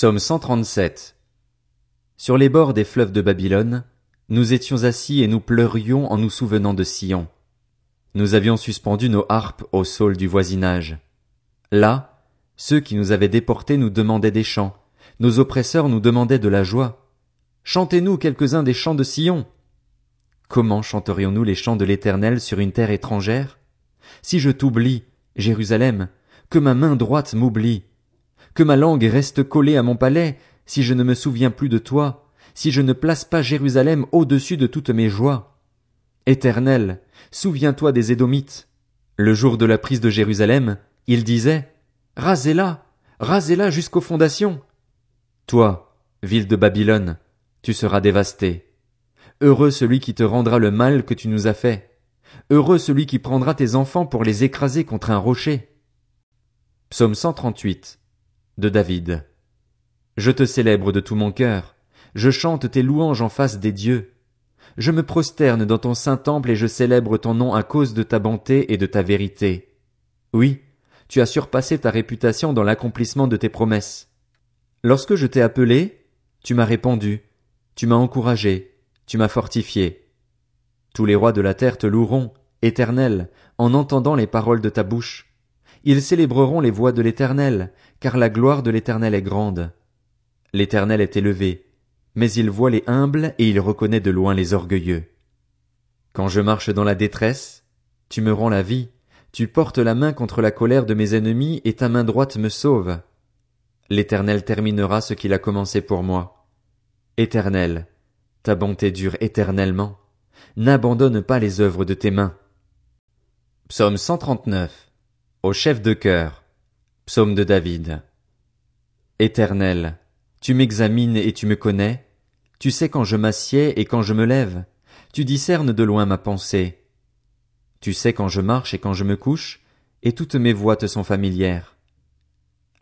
Psaume 137 Sur les bords des fleuves de Babylone, nous étions assis et nous pleurions en nous souvenant de Sion. Nous avions suspendu nos harpes au saule du voisinage. Là, ceux qui nous avaient déportés nous demandaient des chants, nos oppresseurs nous demandaient de la joie. Chantez-nous quelques-uns des chants de Sion. Comment chanterions-nous les chants de l'Éternel sur une terre étrangère? Si je t'oublie, Jérusalem, que ma main droite m'oublie, que ma langue reste collée à mon palais, si je ne me souviens plus de toi, si je ne place pas Jérusalem au-dessus de toutes mes joies. Éternel, souviens-toi des Édomites. Le jour de la prise de Jérusalem, ils disaient, Rasez-la, rasez-la jusqu'aux fondations. Toi, ville de Babylone, tu seras dévasté. Heureux celui qui te rendra le mal que tu nous as fait. Heureux celui qui prendra tes enfants pour les écraser contre un rocher. Psaume 138 David. Je te célèbre de tout mon cœur. Je chante tes louanges en face des dieux. Je me prosterne dans ton saint temple et je célèbre ton nom à cause de ta bonté et de ta vérité. Oui, tu as surpassé ta réputation dans l'accomplissement de tes promesses. Lorsque je t'ai appelé, tu m'as répondu, tu m'as encouragé, tu m'as fortifié. Tous les rois de la terre te loueront, éternel, en entendant les paroles de ta bouche. Ils célébreront les voix de l'Éternel, car la gloire de l'Éternel est grande. L'Éternel est élevé, mais il voit les humbles et il reconnaît de loin les orgueilleux. Quand je marche dans la détresse, tu me rends la vie, tu portes la main contre la colère de mes ennemis et ta main droite me sauve. L'Éternel terminera ce qu'il a commencé pour moi. Éternel, ta bonté dure éternellement. N'abandonne pas les œuvres de tes mains. Psaume 139 au chef de cœur. Psaume de David. Éternel, tu m'examines et tu me connais. Tu sais quand je m'assieds et quand je me lève. Tu discernes de loin ma pensée. Tu sais quand je marche et quand je me couche, et toutes mes voix te sont familières.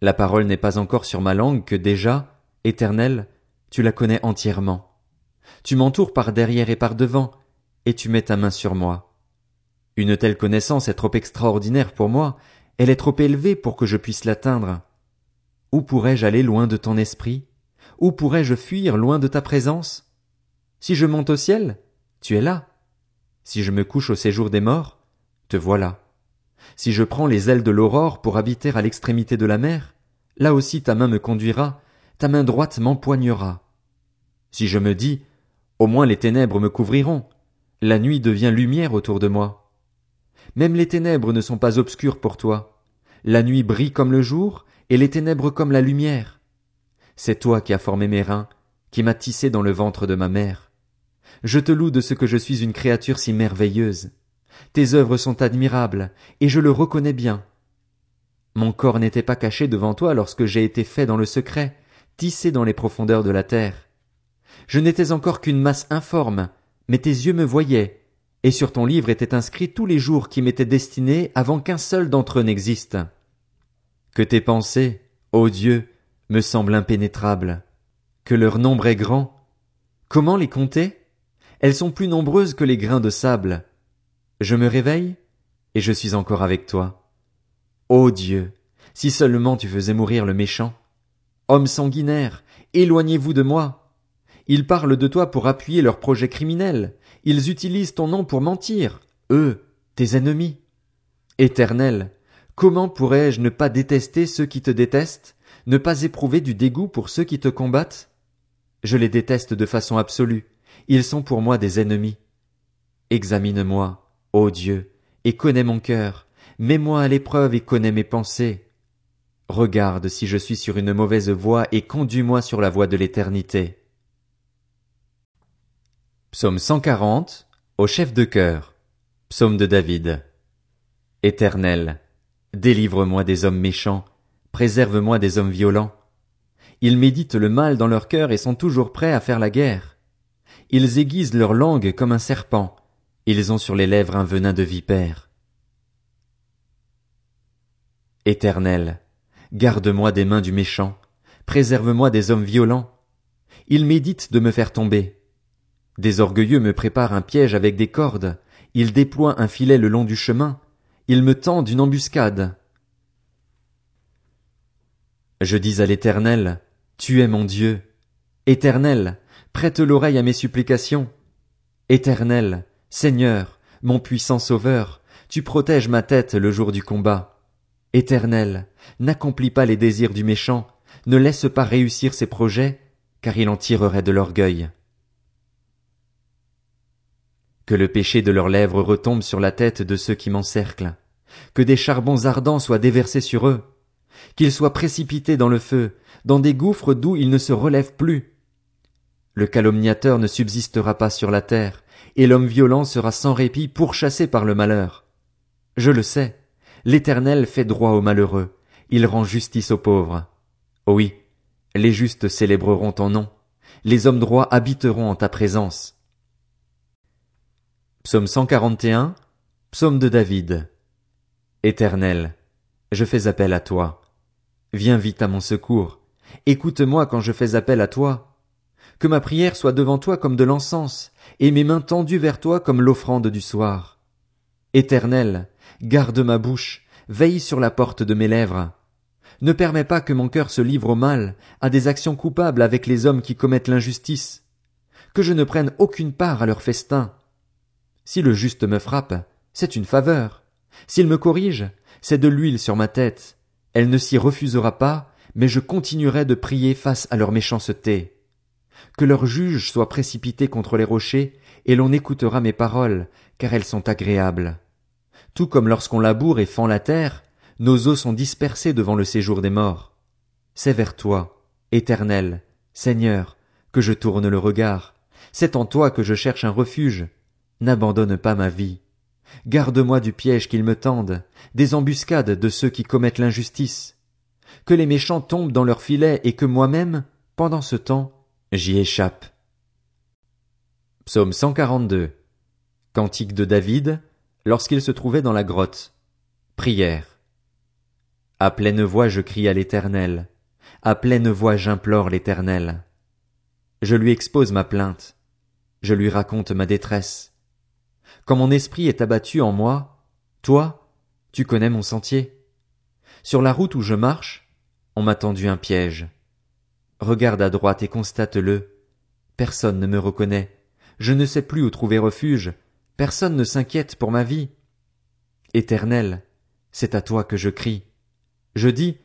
La parole n'est pas encore sur ma langue que déjà, Éternel, tu la connais entièrement. Tu m'entoures par derrière et par devant, et tu mets ta main sur moi. Une telle connaissance est trop extraordinaire pour moi, elle est trop élevée pour que je puisse l'atteindre. Où pourrais-je aller loin de ton esprit? Où pourrais-je fuir loin de ta présence? Si je monte au ciel, tu es là. Si je me couche au séjour des morts, te voilà. Si je prends les ailes de l'aurore pour habiter à l'extrémité de la mer, là aussi ta main me conduira, ta main droite m'empoignera. Si je me dis, au moins les ténèbres me couvriront, la nuit devient lumière autour de moi. Même les ténèbres ne sont pas obscures pour toi. La nuit brille comme le jour, et les ténèbres comme la lumière. C'est toi qui as formé mes reins, qui m'as tissé dans le ventre de ma mère. Je te loue de ce que je suis une créature si merveilleuse. Tes œuvres sont admirables, et je le reconnais bien. Mon corps n'était pas caché devant toi lorsque j'ai été fait dans le secret, tissé dans les profondeurs de la terre. Je n'étais encore qu'une masse informe, mais tes yeux me voyaient, et sur ton livre étaient inscrits tous les jours qui m'étaient destinés avant qu'un seul d'entre eux n'existe. Que tes pensées, ô Dieu, me semblent impénétrables, que leur nombre est grand. Comment les compter? Elles sont plus nombreuses que les grains de sable. Je me réveille, et je suis encore avec toi. Ô Dieu, si seulement tu faisais mourir le méchant. Homme sanguinaire, éloignez-vous de moi. Ils parlent de toi pour appuyer leurs projets criminels. Ils utilisent ton nom pour mentir, eux, tes ennemis. Éternel, comment pourrais-je ne pas détester ceux qui te détestent, ne pas éprouver du dégoût pour ceux qui te combattent? Je les déteste de façon absolue, ils sont pour moi des ennemis. Examine-moi, ô Dieu, et connais mon cœur, mets-moi à l'épreuve et connais mes pensées. Regarde si je suis sur une mauvaise voie et conduis-moi sur la voie de l'éternité. Psaume 140 au chef de cœur. Psaume de David. Éternel, délivre-moi des hommes méchants, préserve-moi des hommes violents. Ils méditent le mal dans leur cœur et sont toujours prêts à faire la guerre. Ils aiguisent leur langue comme un serpent, ils ont sur les lèvres un venin de vipère. Éternel, garde-moi des mains du méchant, préserve-moi des hommes violents. Ils méditent de me faire tomber. Des orgueilleux me préparent un piège avec des cordes, ils déploient un filet le long du chemin, ils me tendent une embuscade. Je dis à l'Éternel, Tu es mon Dieu. Éternel, prête l'oreille à mes supplications. Éternel, Seigneur, mon puissant Sauveur, tu protèges ma tête le jour du combat. Éternel, n'accomplis pas les désirs du méchant, ne laisse pas réussir ses projets, car il en tirerait de l'orgueil. Que le péché de leurs lèvres retombe sur la tête de ceux qui m'encerclent, que des charbons ardents soient déversés sur eux, qu'ils soient précipités dans le feu, dans des gouffres d'où ils ne se relèvent plus. Le calomniateur ne subsistera pas sur la terre, et l'homme violent sera sans répit pourchassé par le malheur. Je le sais, l'Éternel fait droit aux malheureux, il rend justice aux pauvres. Oui, les justes célébreront ton nom, les hommes droits habiteront en ta présence. Psaume 141, Psaume de David. Éternel, je fais appel à toi. Viens vite à mon secours. Écoute-moi quand je fais appel à toi. Que ma prière soit devant toi comme de l'encens, et mes mains tendues vers toi comme l'offrande du soir. Éternel, garde ma bouche, veille sur la porte de mes lèvres. Ne permets pas que mon cœur se livre au mal, à des actions coupables avec les hommes qui commettent l'injustice. Que je ne prenne aucune part à leur festin. Si le juste me frappe, c'est une faveur. S'il me corrige, c'est de l'huile sur ma tête. Elle ne s'y refusera pas, mais je continuerai de prier face à leur méchanceté. Que leur juge soit précipité contre les rochers, et l'on écoutera mes paroles, car elles sont agréables. Tout comme lorsqu'on laboure et fend la terre, nos os sont dispersés devant le séjour des morts. C'est vers toi, Éternel, Seigneur, que je tourne le regard. C'est en toi que je cherche un refuge. N'abandonne pas ma vie. Garde-moi du piège qu'ils me tendent, des embuscades de ceux qui commettent l'injustice. Que les méchants tombent dans leurs filets et que moi-même, pendant ce temps, j'y échappe. Psaume 142. Cantique de David, lorsqu'il se trouvait dans la grotte. Prière. À pleine voix je crie à l'Éternel. À pleine voix j'implore l'Éternel. Je lui expose ma plainte. Je lui raconte ma détresse. Quand mon esprit est abattu en moi, toi, tu connais mon sentier. Sur la route où je marche, on m'a tendu un piège. Regarde à droite et constate-le. Personne ne me reconnaît. Je ne sais plus où trouver refuge. Personne ne s'inquiète pour ma vie. Éternel, c'est à toi que je crie. Je dis,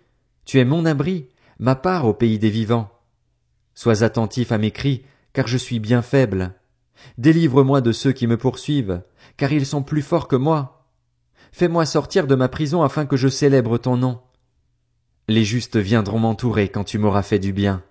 tu es mon abri, ma part au pays des vivants. Sois attentif à mes cris, car je suis bien faible. Délivre-moi de ceux qui me poursuivent, car ils sont plus forts que moi. Fais-moi sortir de ma prison afin que je célèbre ton nom. Les justes viendront m'entourer quand tu m'auras fait du bien.